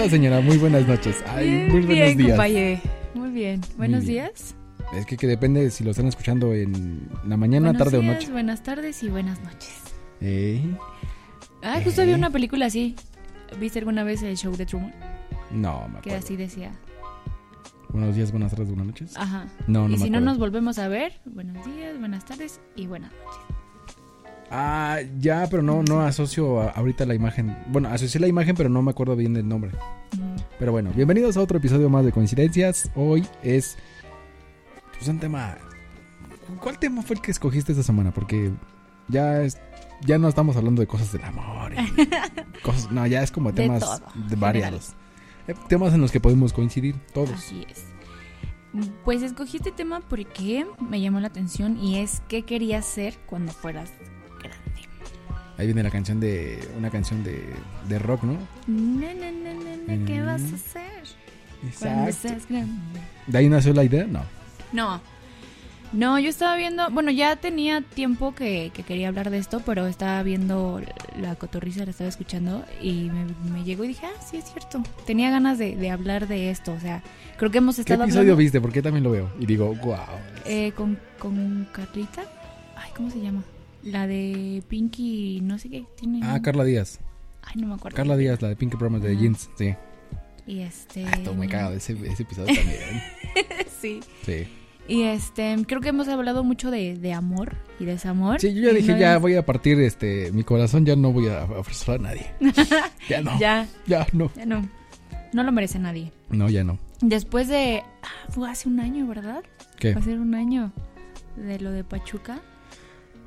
¿Cómo está, señora? Muy buenas noches. Ay, muy buenos bien, días. compañe. Muy bien. Buenos bien. días. Es que, que depende si lo están escuchando en la mañana, Buenos tarde días, o noche. Buenas tardes y buenas noches. Eh, Ah, justo Eh. vi una película así. ¿Viste alguna vez el show de Truman? no, me Que acuerdo. así decía. Buenos días, buenas tardes, buenas noches. Ajá. No, no y me si no acuerdo. nos volvemos a ver, buenos días, buenas tardes y buenas noches. Ah, ya, pero no, no asocio a- ahorita la imagen. Bueno, asocié la imagen, pero no me acuerdo bien del nombre. Pero bueno, bienvenidos a otro episodio más de Coincidencias. Hoy es pues, un tema. ¿Cuál tema fue el que escogiste esta semana? Porque ya es, ya no estamos hablando de cosas del amor. y cosas, no, ya es como De temas todo, de variados. Eh, Temas en los que podemos coincidir todos. Así es. Pues escogí este tema porque me llamó la atención y es qué querías ser cuando fueras. Ahí viene la canción de. Una canción de, de rock, ¿no? ¿Qué Mm. vas a hacer cuando Exacto. seas grande? ¿De ahí nació la idea? No. No. No, yo estaba viendo, bueno, ya tenía tiempo que, que quería hablar de esto, pero estaba viendo la cotorriza, la estaba escuchando y me, me llegó y dije, ah, sí, es cierto. Tenía ganas de, de hablar de esto, o sea, creo que hemos ¿Qué estado episodio hablando viste? Porque también lo veo. Y digo, wow. eh, con, con Carlita. Ay, ¿cómo se llama? La de Pinky, no sé qué, tiene... Ah, Carla Díaz. Ay, no me acuerdo. Carla Díaz, la de Pinky Promise de. Jeans. Sí. Y este... Ah, todo me cago de ese, ese episodio también. sí. Sí. Y este, creo que hemos hablado mucho de, de amor y desamor. Sí, yo ya dije, no ya voy a partir este, mi corazón, ya no voy a ofrecer a nadie. ya no. Ya. Ya, no. ya no. No lo merece nadie. No, ya no. Después de. ah, fue hace un año, ¿verdad? ¿Qué? Va a ser un año de lo de Pachuca.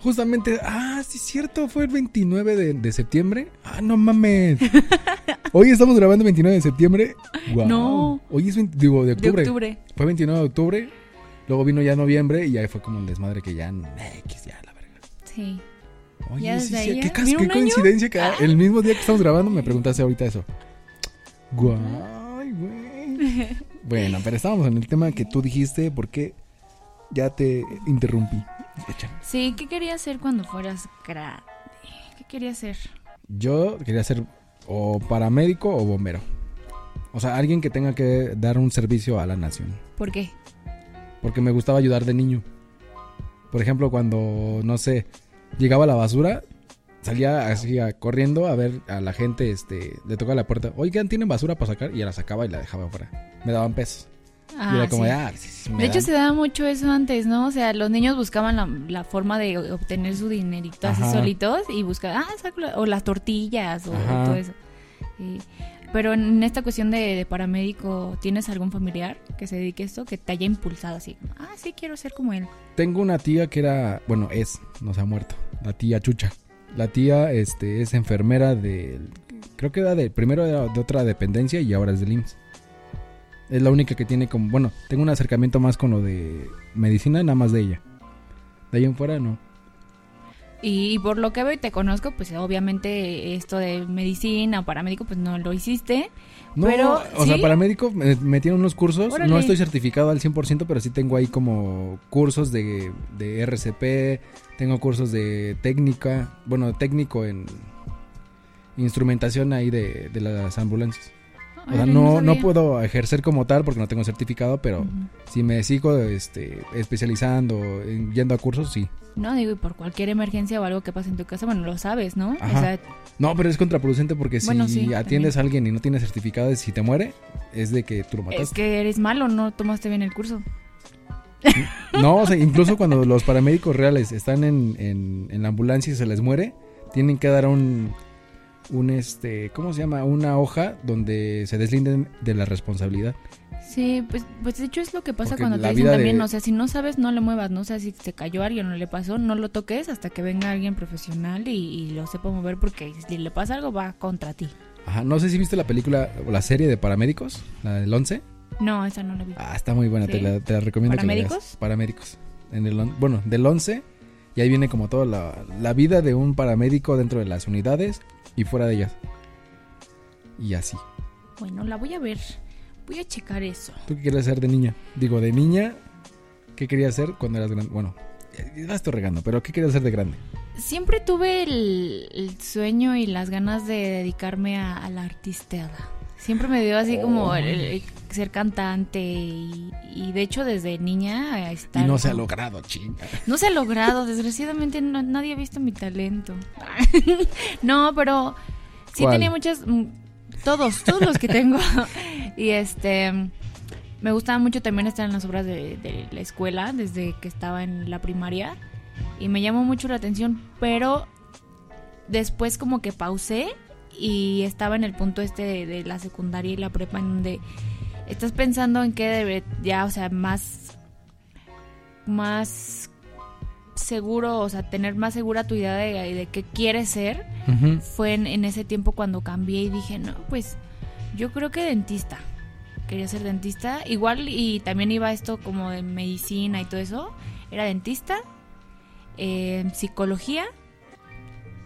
Justamente, ah, sí cierto, fue el 29 de, de septiembre. Ah, no mames. Hoy estamos grabando el 29 de septiembre. No. Hoy es 20 digo, de octubre. De octubre. Fue 29 de octubre. Luego vino ya noviembre y ya fue como un desmadre que ya, X, ya la verga. Sí. Oye, Ya sí, desde sí, ahí, qué, qué coincidencia que Ah. el mismo día que estamos grabando me preguntaste ahorita eso. Guay, güey. Bueno, pero estábamos en el tema que tú dijiste porque ya te interrumpí. Sí, ¿qué querías hacer cuando fueras grande? ¿Qué querías hacer? Yo quería ser o paramédico o bombero. O sea, alguien que tenga que dar un servicio a la nación. ¿Por qué? Porque me gustaba ayudar de niño. Por ejemplo, cuando, no sé, llegaba la basura, salía así corriendo a ver a la gente, este, le tocaba la puerta. Oigan, ¿tienen basura para sacar? Y ya la sacaba y la dejaba afuera. Me daban pesos. Y era como, sí. de, ah, hecho, dan". se daba mucho eso antes, ¿no? O sea, los niños buscaban la, la forma de obtener su dinerito así solitos y buscaban, ah, saco la- o las tortillas o Ajá. todo eso. Pero en esta cuestión de, de paramédico, ¿tienes algún familiar que se dedique a esto, que te haya impulsado así? Ah, sí, quiero ser como él. Tengo una tía que era, bueno, es, no se ha muerto, la tía Chucha. La tía este, es enfermera de, creo que era de, primero era de otra dependencia y ahora es del IMSS. Es la única que tiene como, bueno, tengo un acercamiento más con lo de medicina, nada más de ella. De ahí en fuera, no. Y, por lo que veo y te conozco, pues obviamente esto de medicina o paramédico, pues no lo hiciste. No, Pero, o sea, ¿sí? para médico me metieron unos cursos. Órale. No estoy certificado al 100%, pero sí tengo ahí como cursos de, de RCP. Tengo cursos de técnica. Bueno, técnico en instrumentación ahí de, de las ambulancias. O sea, no, no puedo ejercer como tal porque no tengo certificado, pero si me sigo este, especializando, en- yendo a cursos, sí. No, digo, y por cualquier emergencia o algo que pase en tu casa, bueno, lo sabes, ¿no? Ajá. O sea, No, pero es contraproducente porque si sí, atiendes a alguien y no tienes certificado y si te muere, es de que tú lo mataste. es que eres malo, no tomaste bien el curso. No, o sea, incluso cuando los paramédicos reales están en, en, en la ambulancia y se les muere, tienen que dar un, un este, ¿cómo se llama? Una hoja donde se deslinden de la responsabilidad. Sí, pues, pues de hecho es lo que pasa Porque cuando te dicen también, de- o sea, si no sabes, no le muevas, ¿no? O sea, si se cayó a alguien o le pasó, no lo toques hasta que venga alguien profesional y, y lo sepa mover porque si le pasa algo va contra ti. Ajá, no sé si viste la película o la serie de paramédicos, la del 11. No, esa no la vi. Ah, está muy buena, te, la, te la recomiendo que la veas. ¿Paramédicos? Paramédicos. En el, bueno, del 11 y ahí viene como toda la, la vida de un paramédico dentro de las unidades y fuera de ellas. Y así. Bueno, la voy a ver. Voy a checar eso. ¿Tú qué querías ser de niña? Digo, de niña, ¿qué querías ser cuando eras grande? Bueno, la estoy regando, pero ¿qué querías ser de grande? Siempre tuve el, el sueño y las ganas de dedicarme a, a la artisteada. Siempre me dio así como el, el ser cantante y, y de hecho desde niña Y está no se ha logrado, chinga. No se ha logrado, desgraciadamente no- nadie ha visto mi talento. no, pero sí ¿Cuál? tenía muchas mm, todos, todos los que tengo. y este me gustaba mucho también estar en las obras de, de la escuela desde que estaba en la primaria y me llamó mucho la atención, pero después como que pausé y estaba en el punto este de, de la secundaria y la prepa en donde estás pensando en qué debe ya, o sea, más más seguro, o sea, tener más segura tu idea de, de qué quieres ser, fue en, en ese tiempo cuando cambié y dije, no, pues yo creo que dentista. Quería ser dentista. Igual y también iba esto como de medicina y todo eso. Era dentista, eh, psicología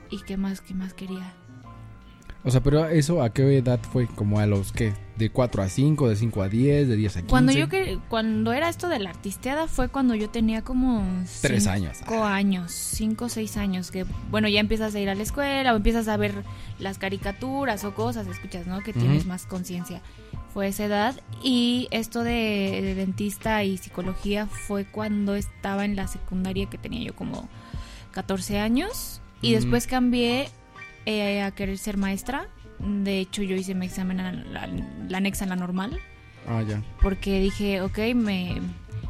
y qué más, qué más quería. O sea, pero eso a qué edad fue? Como a los que de 4 a 5, de 5 a 10, de 10 a 15. Cuando yo que, cuando era esto de la artisteada fue cuando yo tenía como Tres cinco años. años, cinco o seis años, que bueno, ya empiezas a ir a la escuela o empiezas a ver las caricaturas o cosas, escuchas, ¿no? Que tienes más conciencia. Fue esa edad y esto de, de dentista y psicología fue cuando estaba en la secundaria que tenía yo como 14 años y después cambié eh, a querer ser maestra. De hecho, yo hice mi examen a la, la anexa en la normal Ah, ya. porque dije, ok, me,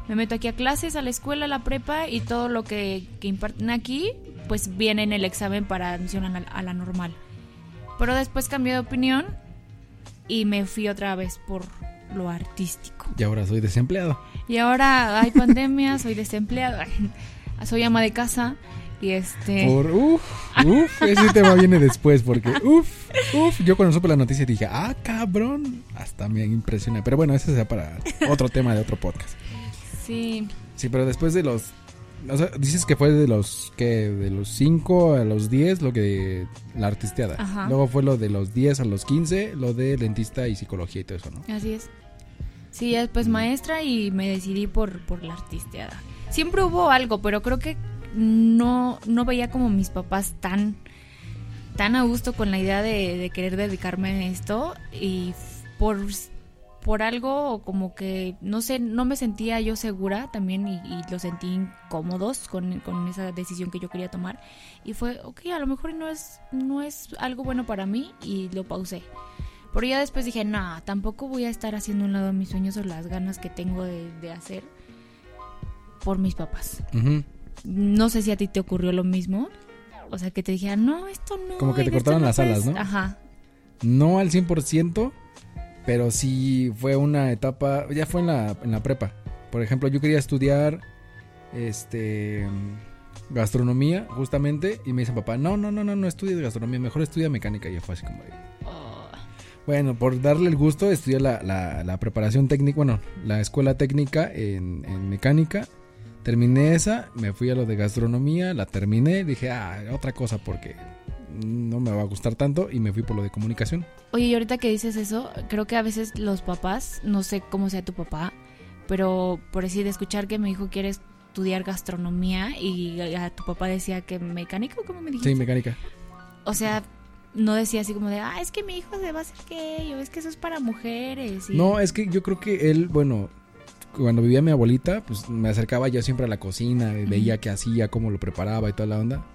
me meto aquí a clases, a la escuela, a la prepa y todo lo que, que imparten aquí, pues viene en el examen para admisión a la, a la normal. Pero después cambié de opinión y me fui otra vez por lo artístico. Y ahora soy desempleado. Y ahora hay pandemia, soy desempleada, soy ama de casa y este... Por, uf, uf, ese tema viene después porque, uf, uf, yo cuando supe la noticia dije, ah, cabrón, hasta me impresiona. Pero bueno, ese será para otro tema de otro podcast. Sí, Sí, pero después de los, o sea, dices que fue de los, que De los 5 a los 10, lo que, la artisteada. Ajá. Luego fue lo de los 10 a los 15, lo de dentista y psicología y todo eso, ¿no? Así es. Sí, ya después maestra y me decidí por, por la artisteada. Siempre hubo algo, pero creo que no, no veía como mis papás tan, tan a gusto con la idea de, querer dedicarme a esto y por, por algo como que, no sé, no me sentía yo segura también y, y lo sentí incómodos con, con esa decisión que yo quería tomar y fue, ok, a lo mejor no es, no es algo bueno para mí y lo pausé. Pero ya después dije, no, tampoco voy a estar haciendo un lado mis sueños o las ganas que tengo de, hacer por mis papás. No sé si a ti te ocurrió lo mismo. O sea, que te dijeran, no, esto no. Como que te esto cortaron no las alas, puedes". ¿no? Ajá. No al 100%, pero sí fue una etapa, ya fue en la, en la prepa. Por ejemplo, yo quería estudiar este gastronomía justamente y me dice papá, no, no, no, no, no estudies gastronomía, mejor estudia mecánica. Y yo fue así como Oh, bueno, por darle el gusto, estudié la, la- la preparación técnica, bueno, la escuela técnica en, en mecánica. Terminé esa, me fui a lo de gastronomía, la terminé, dije, ah, otra cosa porque no me va a gustar tanto y me fui por lo de comunicación. Oye, y ahorita que dices eso, creo que a veces los papás, no sé cómo sea tu papá, pero por decir, de escuchar que mi hijo quiere estudiar gastronomía y a tu papá decía que mecánica, ¿cómo me dijiste? Sí, mecánica. o sea, no decía así como de, ah, es que mi hijo se va a hacer gay, o es que eso es para mujeres. y- No, es que yo creo que él, bueno, cuando vivía mi abuelita, pues me acercaba yo siempre a la cocina, y veía qué hacía, cómo lo preparaba y toda la onda.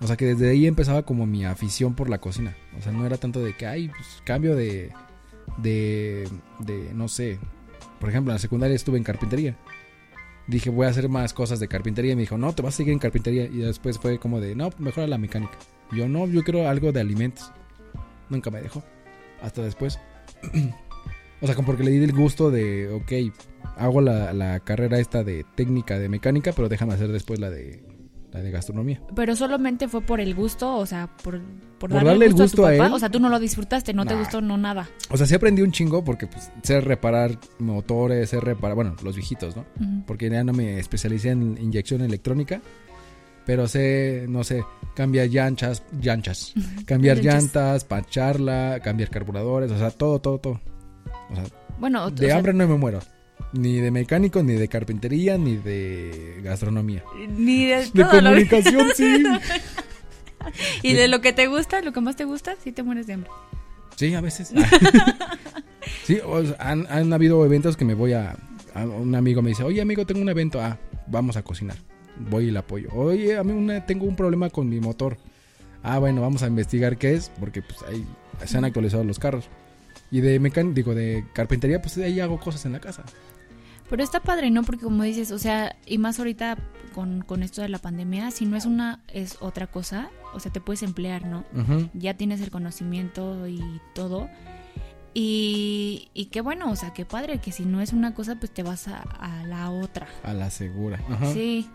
O sea que desde ahí empezaba como mi afición por la cocina. O sea, no era tanto de que, ay, pues cambio de, de, de, no sé. Por ejemplo, en la secundaria estuve en carpintería. Dije, voy a hacer más cosas de carpintería. Y me dijo, no, te vas a seguir en carpintería. Y después fue como de, no, mejor a la mecánica. Y yo, no, yo quiero algo de alimentos. Nunca me dejó. Hasta después. O sea, como porque le di el gusto de, ok, hago la, la carrera esta de técnica de mecánica, pero déjame hacer después la de, la de gastronomía. Pero solamente fue por el gusto, o sea, por, por, Por darle el a tu gusto a papá. él. O sea, tú no lo disfrutaste, no te gustó, no nada. O sea, sí aprendí un chingo porque pues sé reparar motores, sé reparar, bueno, los viejitos, ¿no? Porque ya no me especialicé en inyección electrónica. Pero sé, no sé, cambiar llanchas, llanchas, cambiar llantas, pancharla, cambiar carburadores, o sea, todo, todo, todo. O sea, Bueno, o de sea, hambre no me muero. Ni de mecánico, ni de carpintería, ni de gastronomía. ni de De todo lo- comunicación, sí. Y de lo que te gusta, lo que más te gusta, sí te mueres de hambre. Sí, a veces. Sí, o sea, han, han habido eventos que me voy a, a- Un amigo me dice, oye amigo, tengo un evento. Ah, vamos a cocinar. Voy y le apoyo. Oye, a mí una- tengo un problema con mi motor. Ah, bueno, vamos a investigar qué es, porque pues ahí se han actualizado los carros. Y de mecánico, digo, de carpintería, pues ahí hago cosas en la casa. Pero está padre, ¿no? Porque como dices, o sea, y más ahorita con, con esto de la pandemia, si no es una, es otra cosa, o sea, te puedes emplear, ¿no? Ya tienes el conocimiento y todo. Y, y qué bueno, o sea, qué padre, que si no es una cosa, pues te vas a, a la otra. A la segura. Ajá. Sí.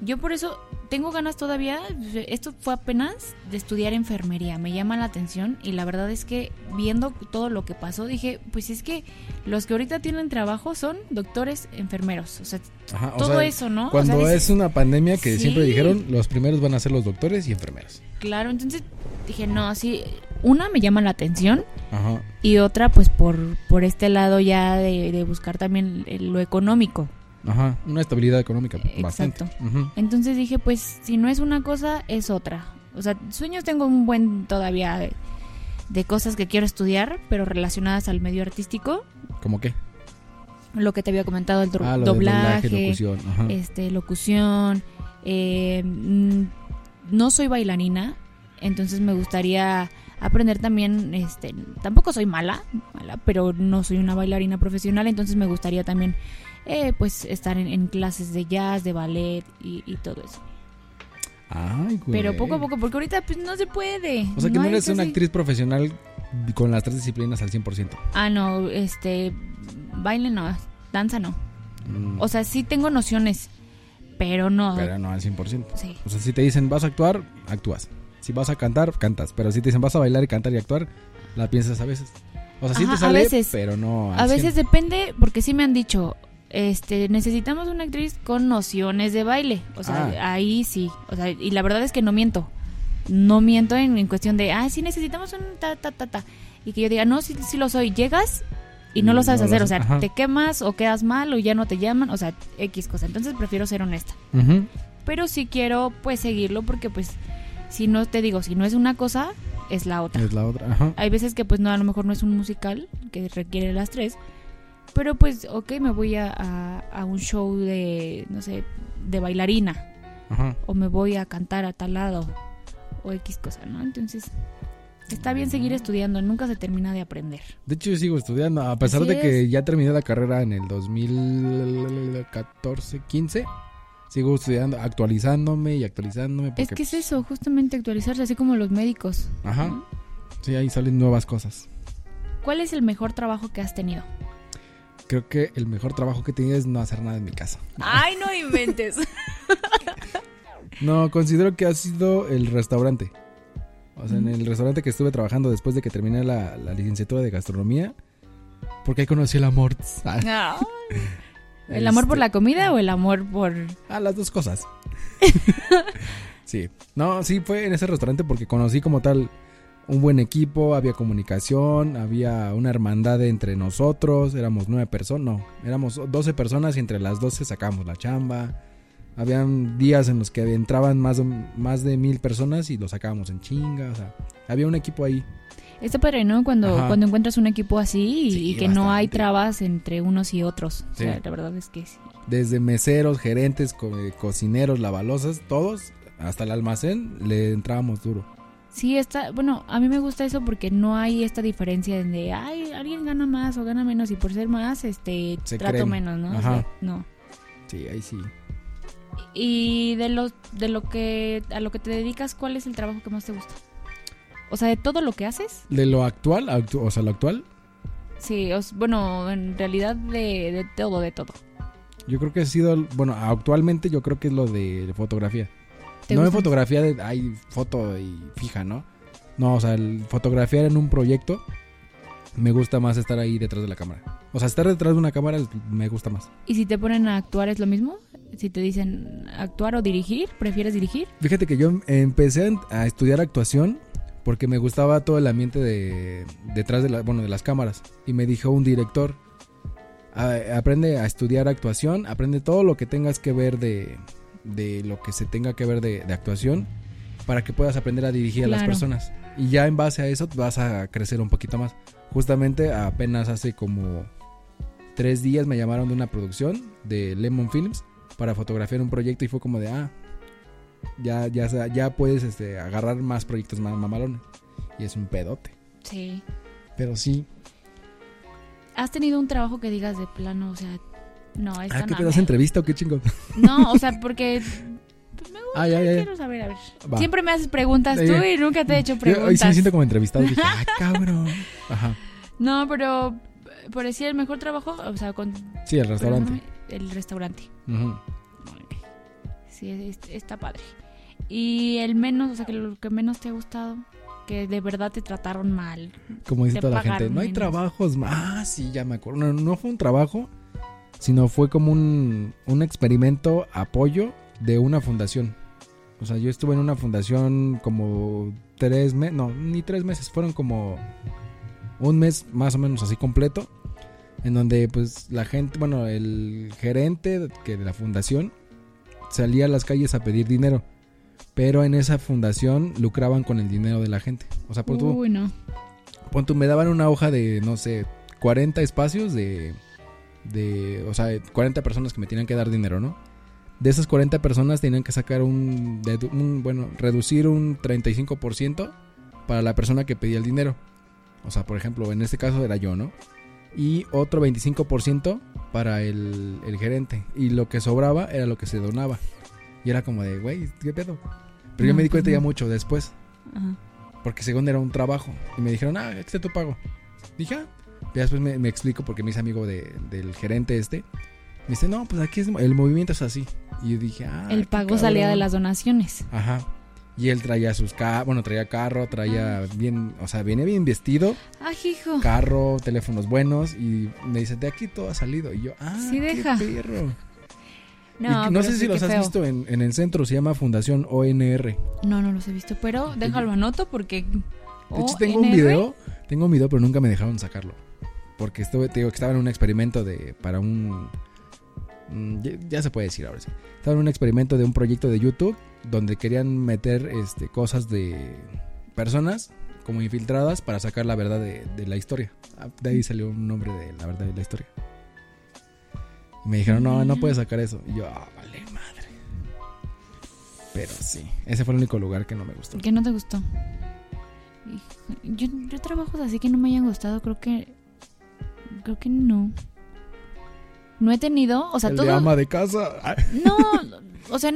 Yo por eso tengo ganas todavía, esto fue apenas de estudiar enfermería, me llama la atención y la verdad es que viendo todo lo que pasó dije, pues es que los que ahorita tienen trabajo son doctores, enfermeros, o sea, Ajá, o todo sea, eso, ¿no? O Cuando sea, es una pandemia que Sí. siempre dijeron, los primeros van a ser los doctores y enfermeras. Claro, entonces dije, no, así, una me llama la atención Ajá. y otra pues por, por este lado ya de, de buscar también lo económico. Ajá. Una estabilidad económica bastante. Exacto. Ujú. Entonces dije, pues si no es una cosa, es otra. O sea, sueños tengo un buen todavía de, de cosas que quiero estudiar, pero relacionadas al medio artístico. ¿Cómo qué? Lo que te había comentado, el Ah, doblaje, locución. Ajá. este, locución. eh, mm, no soy bailarina, entonces me gustaría aprender también, este, tampoco soy mala, mala, pero no soy una bailarina profesional, entonces me gustaría también, eh, pues, estar en, en clases de jazz, de ballet y, y todo eso. Ay, güey. Pero poco a poco, porque ahorita pues no se puede. O sea que no, hay eres una actriz profesional con las tres disciplinas al 100%. Ah, no, este, baile no, danza no. Mm, O sea, sí tengo nociones, pero no. pero no al 100%. Sí. O sea, si te dicen vas a actuar, actúas. Si vas a cantar, cantas. Pero si te dicen vas a bailar y cantar y actuar, la piensas a veces. O sea, sí Ajá, te a sale, veces. pero no al A veces 100. depende, porque sí me han dicho, este, necesitamos una actriz con nociones de baile. O sea, Ah. ahí sí. O sea, y la verdad es que no miento. No miento en, en cuestión de, ah, sí necesitamos un ta, ta, ta, ta. Y que yo diga, no, sí, sí lo soy. Llegas y no lo sabes no lo hacer. O sea, ajá. te quemas o quedas mal o ya no te llaman. O sea, X cosa. Entonces prefiero ser honesta. Pero sí quiero, pues, seguirlo porque, pues, si no te digo, si no es una cosa, es la otra. Es la otra. Ajá. Hay veces que pues no, a lo mejor no es un musical que requiere las tres. Pero pues, ok, me voy a, a- a un show de, no sé, de bailarina. Ajá. O me voy a cantar a tal lado. O X cosa, ¿no? Entonces, está bien seguir estudiando. Nunca se termina de aprender. De hecho, yo sigo estudiando. A pesar Así de que es. ya terminé la carrera en el 2014, 15, sigo estudiando, actualizándome y actualizándome. Es porque, que es eso, justamente actualizarse, así como los médicos. Ajá. Sí, ahí salen nuevas cosas. ¿Cuál es el mejor trabajo que has tenido? Creo que el mejor trabajo que he tenido es no hacer nada en mi casa. Ay, no inventes. No, considero que ha sido el restaurante. O sea, en el restaurante que estuve trabajando después de que terminé la, la licenciatura de gastronomía. Porque ahí conocí el amor. ¿El amor por Este, la comida o el amor por...? Ah, las dos cosas. sí. No, sí, fue en ese restaurante porque conocí como tal un buen equipo, había comunicación, había una hermandad entre nosotros, éramos nueve personas, no, éramos doce personas y entre las doce sacamos la chamba. Habían días en los que entraban más de, más de mil personas y lo sacábamos en chinga, o sea, había un equipo ahí. Está padre, ¿no? Cuando, Ajá. cuando encuentras un equipo así y, Sí, y que no hay trabas entre unos y otros. O sea, la verdad es que sí. Desde meseros, gerentes, co- eh, cocineros, lavalosas, todos, hasta el almacén, le entrábamos duro. Sí, está, bueno, a mí me gusta eso porque no hay esta diferencia de, ay, alguien gana más o gana menos y por ser más, este, Se trato creen. menos, ¿no? O Ajá. sea, no. Sí, ahí sí. Y de lo, de lo que, a lo que te dedicas, ¿cuál es el trabajo que más te gusta? O sea, de todo lo que haces, De lo actual, actu- o sea, lo actual, sí, os- bueno, en realidad de, de todo, de todo. yo creo que ha sido, bueno, actualmente yo creo que es lo de fotografía. ¿Te No de fotografía de, hay foto y fija, ¿no? No, o sea, el fotografiar en un proyecto, me gusta más estar ahí detrás de la cámara. O sea, estar detrás de una cámara me gusta más. ¿Y si te ponen a actuar es lo mismo? Si te dicen actuar o dirigir, ¿prefieres dirigir? Fíjate que yo empecé a a estudiar actuación porque me gustaba todo el ambiente de detrás de la, bueno, de las cámaras y me dijo un director "A- aprende a estudiar actuación, aprende todo lo que tengas que ver de, de lo que se tenga que ver de, de actuación para que puedas aprender a dirigir a las personas. Y ya en base a eso vas a crecer un poquito más. Justamente apenas hace como tres días me llamaron de una producción de Lemon Films para fotografiar un proyecto y fue como de, ah, ya, ya, ya puedes este, agarrar más proyectos más mamalones. Y es un pedote. Sí. Pero sí. ¿Has tenido un trabajo que digas de plano, o sea, no, esta Ah, ¿qué no te das entrevista o qué chingo? No, o sea, porque pues, me gusta, Ah, ya, ya, ya. quiero saber, a ver. Va. Siempre me haces preguntas tú y nunca te he hecho Yo preguntas. hoy sí me siento como entrevistado. Dije, ah, cabrón. Ajá. No, pero por decir el mejor trabajo, o sea, con Sí, el restaurante. el restaurante. Ujú. Sí, es- está padre. Y el menos, o sea, que lo que menos te ha gustado, que de verdad te trataron mal. Como dice toda la gente, no hay menos. trabajos. más. Ah, sí, ya me acuerdo. No, no fue un trabajo, sino fue como un, un experimento apoyo de una fundación. O sea, yo estuve en una fundación como tres meses, no, ni tres meses, fueron como un mes más o menos así completo, en donde pues la gente, bueno, el gerente que de la fundación salía a las calles a pedir dinero, pero en esa fundación lucraban con el dinero de la gente. O sea, por tú, Uy, no. Pon tú, me daban una hoja de, no sé, 40 espacios de, de, o sea, 40 personas que me tenían que dar dinero, ¿no? De esas 40 personas tenían que sacar un, un, bueno, reducir un 35% para la persona que pedía el dinero. O sea, por ejemplo, en este caso era yo, ¿no? Y otro 25% para el, el gerente. Y lo que sobraba era lo que se donaba. Y era como de, güey, ¿qué pedo? Pero yo No, me di pues cuenta ya no. mucho después. Ajá. Porque según era un trabajo. Y me dijeron, ah, este tu pago. Dije, ah. Y después me, me explico porque me hice amigo de- del gerente este. Me dice, no, pues aquí es, el movimiento es así. Y yo dije, ah. el pago salía de cabrón". las donaciones. Ajá. Y él traía sus carros, bueno, traía carro, traía bien, o sea, viene bien vestido, Ay, hijo. carro, teléfonos buenos. Y me dice, de aquí todo ha salido. Y yo, ah, Sí, qué deja. perro. Y No, no pero sé sí, si los has feo. visto en, en el centro, se llama Fundación ONR. No, no los he visto, pero déjalo anoto porque... De hecho, tengo un video, tengo un video, pero nunca me dejaron sacarlo. Porque estuve, te digo que estaba en un experimento de, para un, mm, ya, ya se puede decir ahora sí. Estaba en un experimento de un proyecto de YouTube donde querían meter este, cosas de personas como infiltradas para sacar la verdad de, de la historia. Ah, De ahí salió un nombre de la verdad de la historia. Y me dijeron, no, no puedes sacar eso. Y yo, ah, vale, madre. Pero sí, ese fue el único lugar que no me gustó. ¿Qué no te gustó? Yo, yo trabajos así que no me hayan gustado, creo que... Creo que no. No he tenido, o sea, el todo... de ama de casa. No, o sea,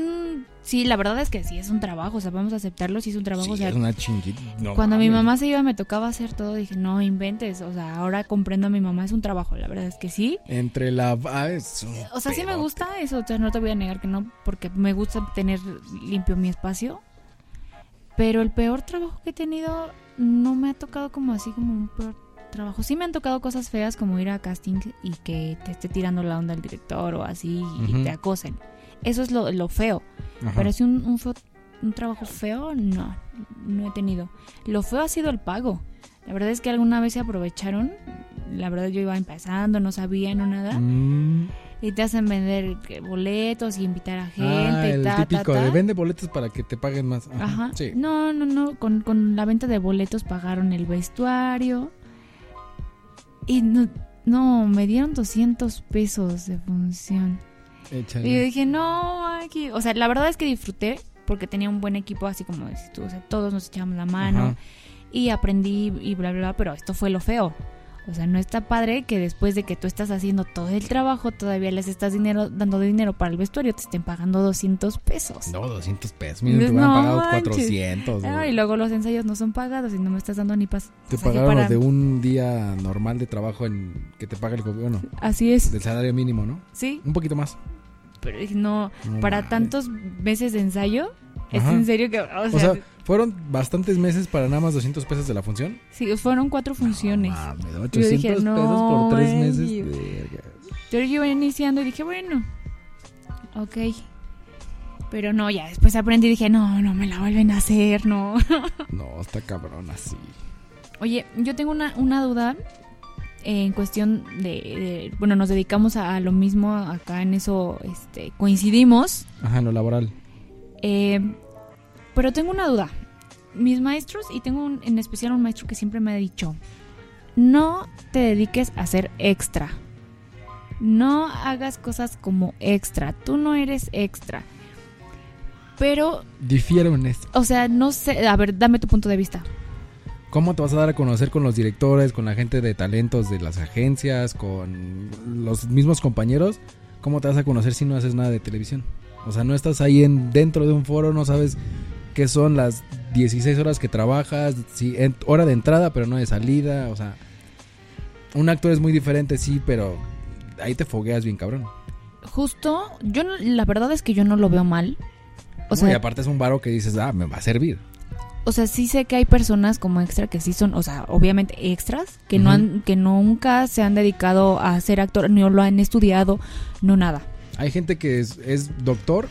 sí, la verdad es que sí es un trabajo, o sea, vamos a aceptarlo, sí es un trabajo, Sí, o sea, es una chinguita. no cuando mi mamá se iba me tocaba hacer todo, dije, no inventes, o sea, ahora comprendo a mi mamá, es un trabajo, la verdad es que sí. Entre la. ah, es un O sea, sí me gusta eso, o sea, no te voy a negar que no, porque me gusta tener limpio mi espacio. Pero el peor trabajo que he tenido no me ha tocado como así como un peor trabajo. Sí me han tocado cosas feas como ir a casting y que te esté tirando la onda el director o así y te acosen. Eso es lo, lo feo. Ajá. Pero si un, un, feo- un trabajo feo, no, no he tenido. Lo feo ha sido el pago. La verdad es que alguna vez se aprovecharon. La verdad yo iba empezando, no sabía, no nada. Mm. Y te hacen vender boletos y invitar a gente Ah, y el ta, ta, típico ta. de vende boletos para que te paguen más. Ajá. Ajá. Sí. No, no, no. Con, con la venta de boletos pagaron el vestuario. Y no, no, me dieron 200 pesos de función. Échale. Y yo dije, no, aquí. O sea, la verdad es que disfruté porque tenía un buen equipo, así como dices tú. O sea, todos nos echábamos la mano Ajá. y aprendí y bla, bla, bla. Pero esto fue lo feo. O sea, no está padre que después de que tú estás haciendo todo el trabajo, todavía les estás dinero, dando dinero para el vestuario, te estén pagando 200 pesos. No, 200 pesos. Mira, te No hubieran pagado manches. 400. Ah, güey. y luego los ensayos no son pagados y no me estás dando ni pas. Te pagaron para- los de un día normal de trabajo en que te paga el gobierno. Así es, Del salario mínimo, ¿no? sí. Un poquito más. Pero no, No para tantos meses de ensayo, es en serio que. O sea, fueron bastantes meses para nada más 200 pesos de la función. sí, fueron cuatro funciones. No, mames, Yo 800 dije, pesos no, por tres meses. verga. Yo iba iniciando y dije, bueno, ok. Pero no, ya después aprendí y dije, no, no me la vuelven a hacer, no. No, está cabrón así. Oye, yo tengo una, una duda en cuestión de, de- bueno, nos dedicamos a, a lo mismo acá en eso, este, coincidimos. Ajá, en lo laboral. Eh, pero tengo una duda. Mis maestros, y tengo un- en especial un maestro que siempre me ha dicho, no te dediques a ser extra. No hagas cosas como extra. Tú no eres extra. Pero, Difiero en esto. o sea, no sé, a ver, dame tu punto de vista. ¿Cómo te vas a dar a conocer con los directores, con la gente de talentos de las agencias, con los mismos compañeros? ¿Cómo te vas a conocer si no haces nada de televisión? O sea, no estás ahí en, dentro de un foro, no sabes qué son las 16 horas que trabajas, sí, en- hora de entrada pero no de salida, o sea, un actor es muy diferente, sí, pero ahí te fogueas bien cabrón. Justo, yo no- la verdad es que yo no lo veo mal. O No, sea, y aparte es un varo que dices, ah, me va a servir. o sea, sí sé que hay personas como extra que sí son, o sea, obviamente extras, que no han, que nunca se han dedicado a ser actor, ni lo han estudiado, no nada. Hay gente que es, es doctor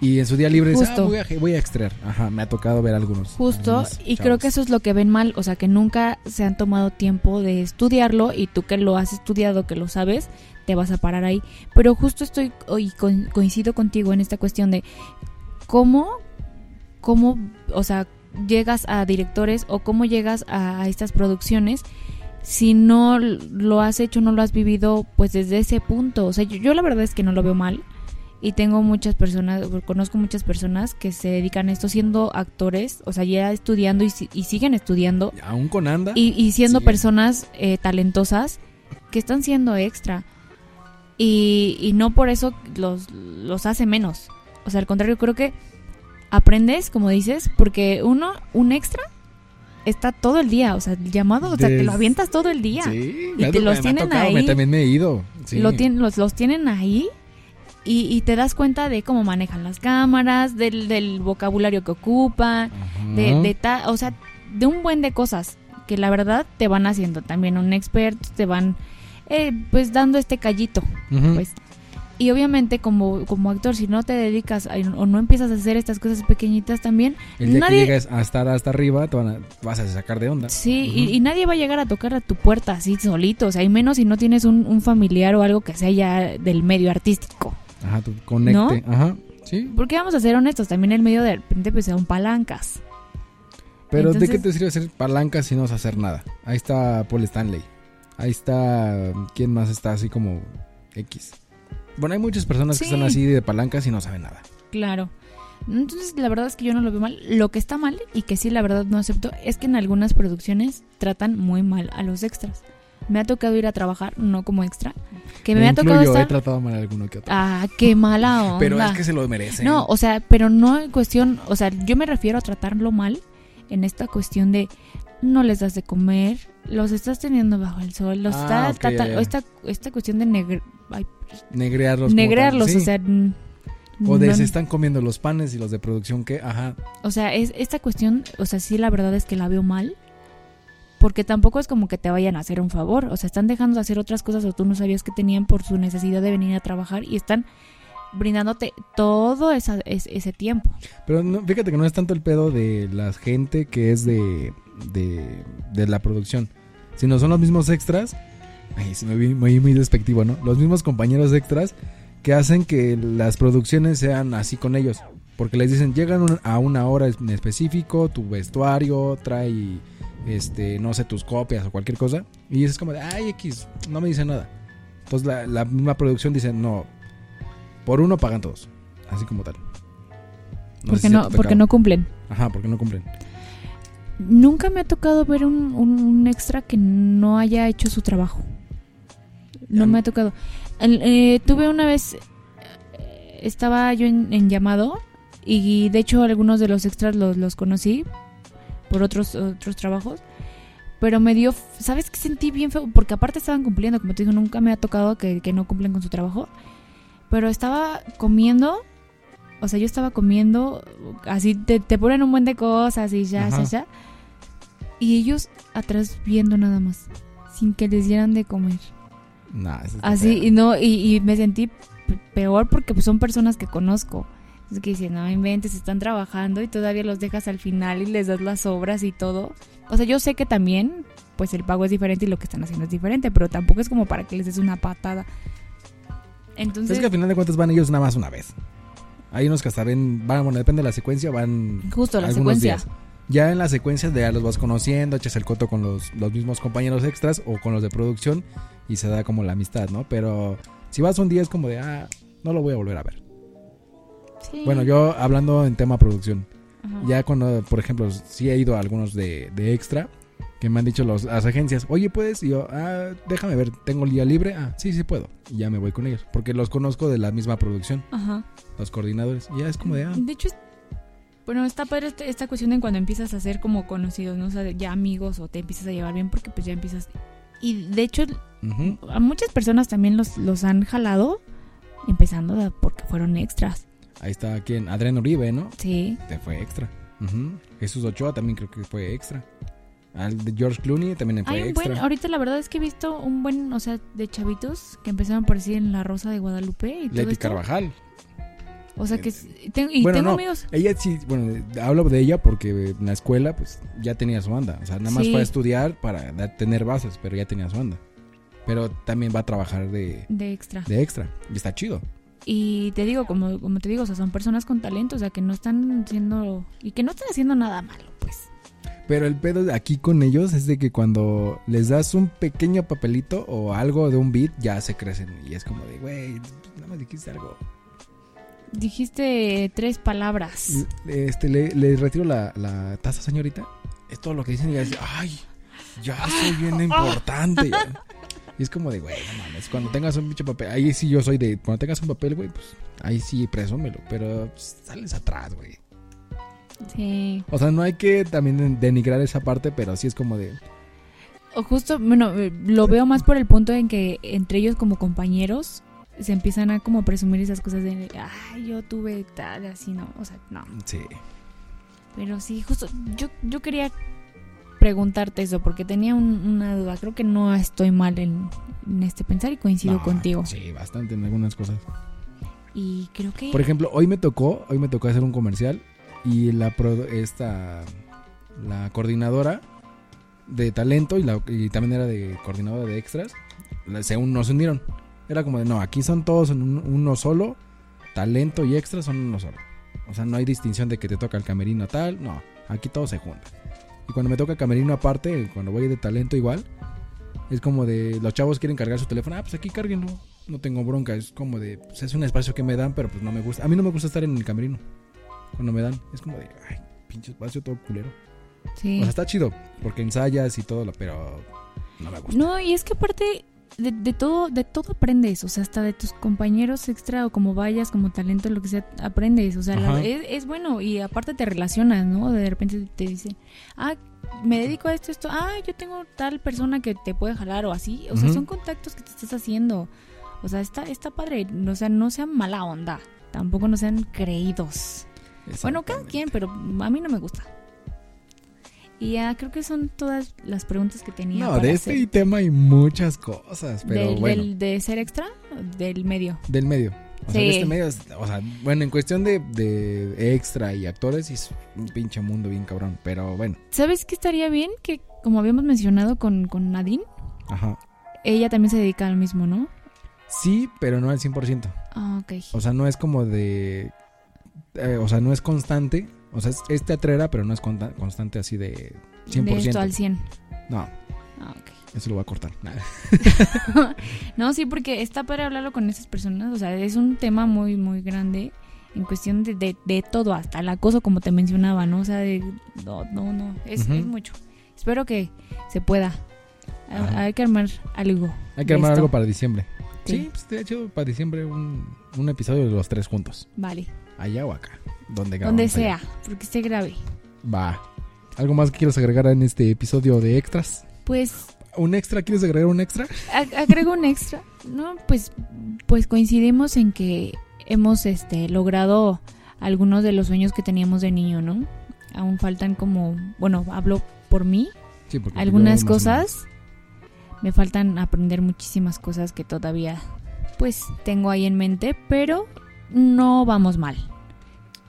y en su día libre dice, ah, Justo. voy, a, voy a extraer. Ajá, me ha tocado ver algunos. Justo, y creo que eso es lo que ven mal, o sea, que nunca se han tomado tiempo de estudiarlo y tú que lo has estudiado, que lo sabes, te vas a parar ahí. Pero justo estoy y co- coincido contigo en esta cuestión de cómo, cómo, o sea, llegas a directores o cómo llegas a, a estas producciones si no lo has hecho, no lo has vivido, pues desde ese punto. O sea, yo, yo la verdad es que no lo veo mal. Y tengo muchas personas, conozco muchas personas que se dedican a esto siendo actores, o sea, ya estudiando y, y siguen estudiando Aún con anda. y, y siendo Sí. personas eh, talentosas que están siendo extra. Y, y no por eso los, los hace menos. O sea, al contrario, creo que aprendes, como dices, porque uno, un extra, está todo el día. O sea, el llamado, o sea, te lo avientas todo el día. Sí, Y te los me tienen tocado, ahí. me- también me he ido. sí. Lo tien- los, los tienen ahí y, y te das cuenta de cómo manejan las cámaras, del, del vocabulario que ocupan, de, de ta- o sea, de un buen de cosas que la verdad te van haciendo también un experto, te van eh, pues dando este callito, pues. Y obviamente como, como actor, si no te dedicas a- o no empiezas a hacer estas cosas pequeñitas también, El día nadie- que llegues a estar hasta arriba, te van a- vas a sacar de onda. sí, y, y nadie va a llegar a tocar a tu puerta así solito, o sea, y menos si no tienes un, un familiar o algo que sea ya del medio artístico. Ajá, tú conecte. Ajá, sí. Porque vamos a ser honestos, también el medio de repente pues son palancas. Pero ¿de qué te sirve hacer palancas si no vas a hacer nada? Ahí está Paul Stanley. Ahí está. ¿Quién más está así como X? Bueno, hay muchas personas que están así de palancas y no saben nada. Claro. Entonces, la verdad es que yo no lo veo mal. Lo que está mal y que sí, la verdad no acepto es que en algunas producciones tratan muy mal a los extras. Me ha tocado ir a trabajar, no como extra, que me, ha tocado incluyo, he estar... tratado mal a alguno que otro. Ah, qué mala onda. Pero es que se lo merecen. No, o sea, pero no en cuestión, o sea, yo me refiero a tratarlo mal en esta cuestión de no les das de comer, los estás teniendo bajo el sol, los Ah, está esta, esta cuestión de negre, ay, Negrearlos. como negrearlos, tal, sí. o sea, n- O de no- se están comiendo los panes y los de producción que, ajá. O sea, es esta cuestión, o sea, sí la verdad es que la veo mal. Porque tampoco es como que te vayan a hacer un favor. O sea, están dejando de hacer otras cosas o tú no sabías que tenían por su necesidad de venir a trabajar y están brindándote todo esa, es- ese tiempo. Pero no, fíjate que no es tanto el pedo de la gente que es de, de, la producción, sino son los mismos extras. Ay, se me vi muy, muy despectivo, ¿no? Los mismos compañeros extras que hacen que las producciones sean así con ellos. Porque les dicen, llegan a una hora en específico, tu vestuario, trae, este, no sé, tus copias o cualquier cosa. Y es como de, ay, X, no me dice nada. Entonces la, la misma producción dice, no, por uno pagan todos. Así como tal. No porque no, porque no cumplen. Ajá, porque no cumplen. Nunca me ha tocado ver un, un- un extra que no haya hecho su trabajo. No Ya. me ha tocado. Eh, tuve una vez, eh, estaba yo en, en llamado y de hecho algunos de los extras los, los conocí por otros, otros trabajos. Pero me dio, ¿sabes qué sentí bien feo? Porque aparte estaban cumpliendo, como te digo, nunca me ha tocado que, que no cumplen con su trabajo. Pero estaba comiendo, o sea, yo estaba comiendo, así te, te ponen un buen de cosas y ya, Ajá. ya, ya. Y ellos atrás viendo nada más, sin que les dieran de comer. Nah, eso Así, y no, y, y me sentí peor porque pues, son personas que conozco. Es que dicen, no inventes, están trabajando y todavía los dejas al final y les das las obras y todo. O sea, yo sé que también, pues el pago es diferente y lo que están haciendo es diferente, pero tampoco es como para que les des una patada. Entonces, Es que al final de cuentas van ellos nada más una vez. Hay unos que hasta ven, van, bueno, depende de la secuencia, van justo la algunos secuencia. días. Ya en la secuencia de ya los vas conociendo, echas el coto con los, los mismos compañeros extras o con los de producción y se da como la amistad, ¿no? Pero si vas un día es como de, ah, no lo voy a volver a ver. Sí. Bueno, yo hablando en tema producción, Ajá. ya cuando, por ejemplo, sí he ido a algunos de, de extra, que me han dicho los, las agencias, oye, ¿puedes? Y yo, ah, déjame ver, ¿tengo el día libre? Ah, sí, sí puedo. Y ya me voy con ellos, porque los conozco de la misma producción, Ajá. los coordinadores. Y ya es como de, ah, De hecho, es- bueno, está padre este- esta cuestión de cuando empiezas a ser como conocidos, ¿no? O sea, ya amigos o te empiezas a llevar bien porque pues ya empiezas... Y de hecho, a muchas personas también los, los han jalado empezando porque fueron extras. Ahí está quien, Adrián Uribe, ¿no? Sí. Te fue extra. Jesús Ochoa también creo que fue extra. Al de George Clooney también fue Hay un extra. buen, ahorita la verdad es que he visto un buen, o sea, de chavitos que empezaron a aparecer en La Rosa de Guadalupe y todo Leti esto. Carvajal. O sea que s- tengo, y Bueno, tengo no. amigos. Ella sí, bueno, hablo de ella porque en la escuela pues ya tenía su banda. O sea, nada más Sí. fue a estudiar para tener bases, pero ya tenía su banda. Pero también va a trabajar de, De extra. de extra. Y está chido. Y te digo, como, como te digo, o sea, son personas con talento, o sea, que no están haciendo... Y que no están haciendo nada malo, pues. Pero el pedo aquí con ellos es de que cuando les das un pequeño papelito o algo de un beat, ya se crecen. Y es como de, güey, nada más dijiste algo. Dijiste tres palabras. Este, le, le retiro la, la taza, señorita. Es todo lo que dicen y ya dice, ay, ya soy bien importante. ya". Y es como de, güey, no mames, cuando tengas un pinche papel, ahí sí yo soy de, cuando tengas un papel, güey, pues ahí sí presúmelo, pero pues, sales atrás, güey. Sí. O sea, no hay que también denigrar esa parte, pero sí es como de, O justo, bueno, eh, lo veo más por el punto en que entre ellos como compañeros se empiezan a como presumir esas cosas de, ay, yo tuve tal, así, no, o sea, no. sí. Pero sí, justo, yo, yo quería preguntarte eso porque tenía un- una duda. Creo que no estoy mal en, en este pensar y coincido No, contigo. Sí, bastante en algunas cosas. Y creo que... Por ejemplo, hoy me tocó, hoy me tocó hacer un comercial y la pro- esta la coordinadora de talento y, la, y también era de coordinadora de extras, se un- nos unieron. Era como de, no, aquí son todos en un- uno solo, talento y extras son uno solo. O sea, no hay distinción de que te toca el camerino tal, no, aquí todos se juntan. Y cuando me toca camerino aparte, cuando voy de talento igual, es como de, los chavos quieren cargar su teléfono, ah, pues aquí cárguenlo, no tengo bronca, es como de, pues es un espacio que me dan, pero pues no me gusta. A mí no me gusta estar en el camerino cuando me dan, es como de, ay, pinche espacio todo culero. Sí. O sea, está chido, porque ensayas y todo, pero no me gusta. No, y es que aparte de, de todo, de todo aprendes, o sea, hasta de tus compañeros extra o como vayas, como talento, lo que sea, aprendes, o sea, la- es, es bueno y aparte te relacionas, ¿no? De repente te dicen, ah, me dedico a esto, esto, ah, yo tengo tal persona que te puede jalar o así, o sea, son contactos que te estás haciendo, o sea, está, está padre, o sea, no sean mala onda, tampoco no sean creídos. Bueno, cada quien, pero a mí no me gusta. Y ya creo que son todas las preguntas que tenía. No, para de hacer. este tema hay muchas cosas, pero del, bueno, del- de ser extra, del medio. del medio. O sea, Sí. de este medio, es- o sea, bueno, en cuestión de, de extra y actores, es un pinche mundo bien cabrón, pero bueno, ¿Sabes qué estaría bien? Que como habíamos mencionado con, con Nadine, ajá. ella también se dedica al mismo, ¿no? Sí, pero no al 100%. Ah, ok. O sea, no es como de... eh, o sea, no es constante. O sea, es, es teatrera, pero no es constante así de 100%. De esto al 100. No, Ah, eso lo voy a cortar. Nada. No, sí, porque está para hablarlo con esas personas. O sea, es un tema muy, muy grande en cuestión de, de, de todo, hasta el acoso, como te mencionaba, ¿no? O sea, de, no, no, no, es, es mucho. Espero que se pueda. Hay que armar algo. Hay que armar esto. algo para diciembre. Sí. Sí, pues de hecho, para diciembre un, un episodio de los tres juntos. Vale. Allá o acá. Donde, Donde grabamos allá. sea, porque se grave. Va. ¿Algo más que quieres agregar en este episodio de extras? Pues ¿Un extra? ¿Quieres agregar un extra? ag- agrego un extra. No, pues, pues coincidimos en que hemos este logrado algunos de los sueños que teníamos de niño, ¿no? Aún faltan como, bueno, hablo por mí, Sí, porque algunas cosas. Me faltan aprender muchísimas cosas que todavía pues tengo ahí en mente, pero no vamos mal.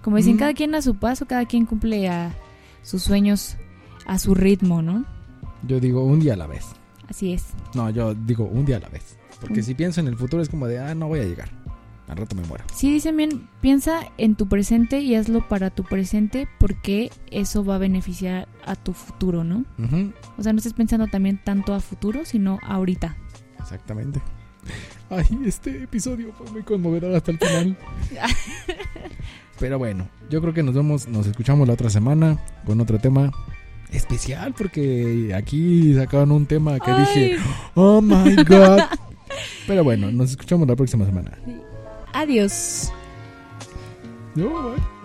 Como dicen, Mm. cada quien a su paso, cada quien cumple a sus sueños a su ritmo, ¿no? Yo digo un día a la vez. Así es. No, yo digo un día a la vez. Porque si pienso en el futuro es como de, ah, no voy a llegar. al rato me muero. Sí, dicen bien, piensa en tu presente y hazlo para tu presente porque eso va a beneficiar a tu futuro, ¿no? O sea, no estés pensando también tanto a futuro, sino ahorita. Exactamente. Ay, este episodio fue muy conmovedor hasta el final. Pero bueno, yo creo que nos vemos, nos escuchamos la otra semana con otro tema especial porque aquí sacaron un tema que dije, oh my god. Pero bueno, nos escuchamos la próxima semana. Adiós. No.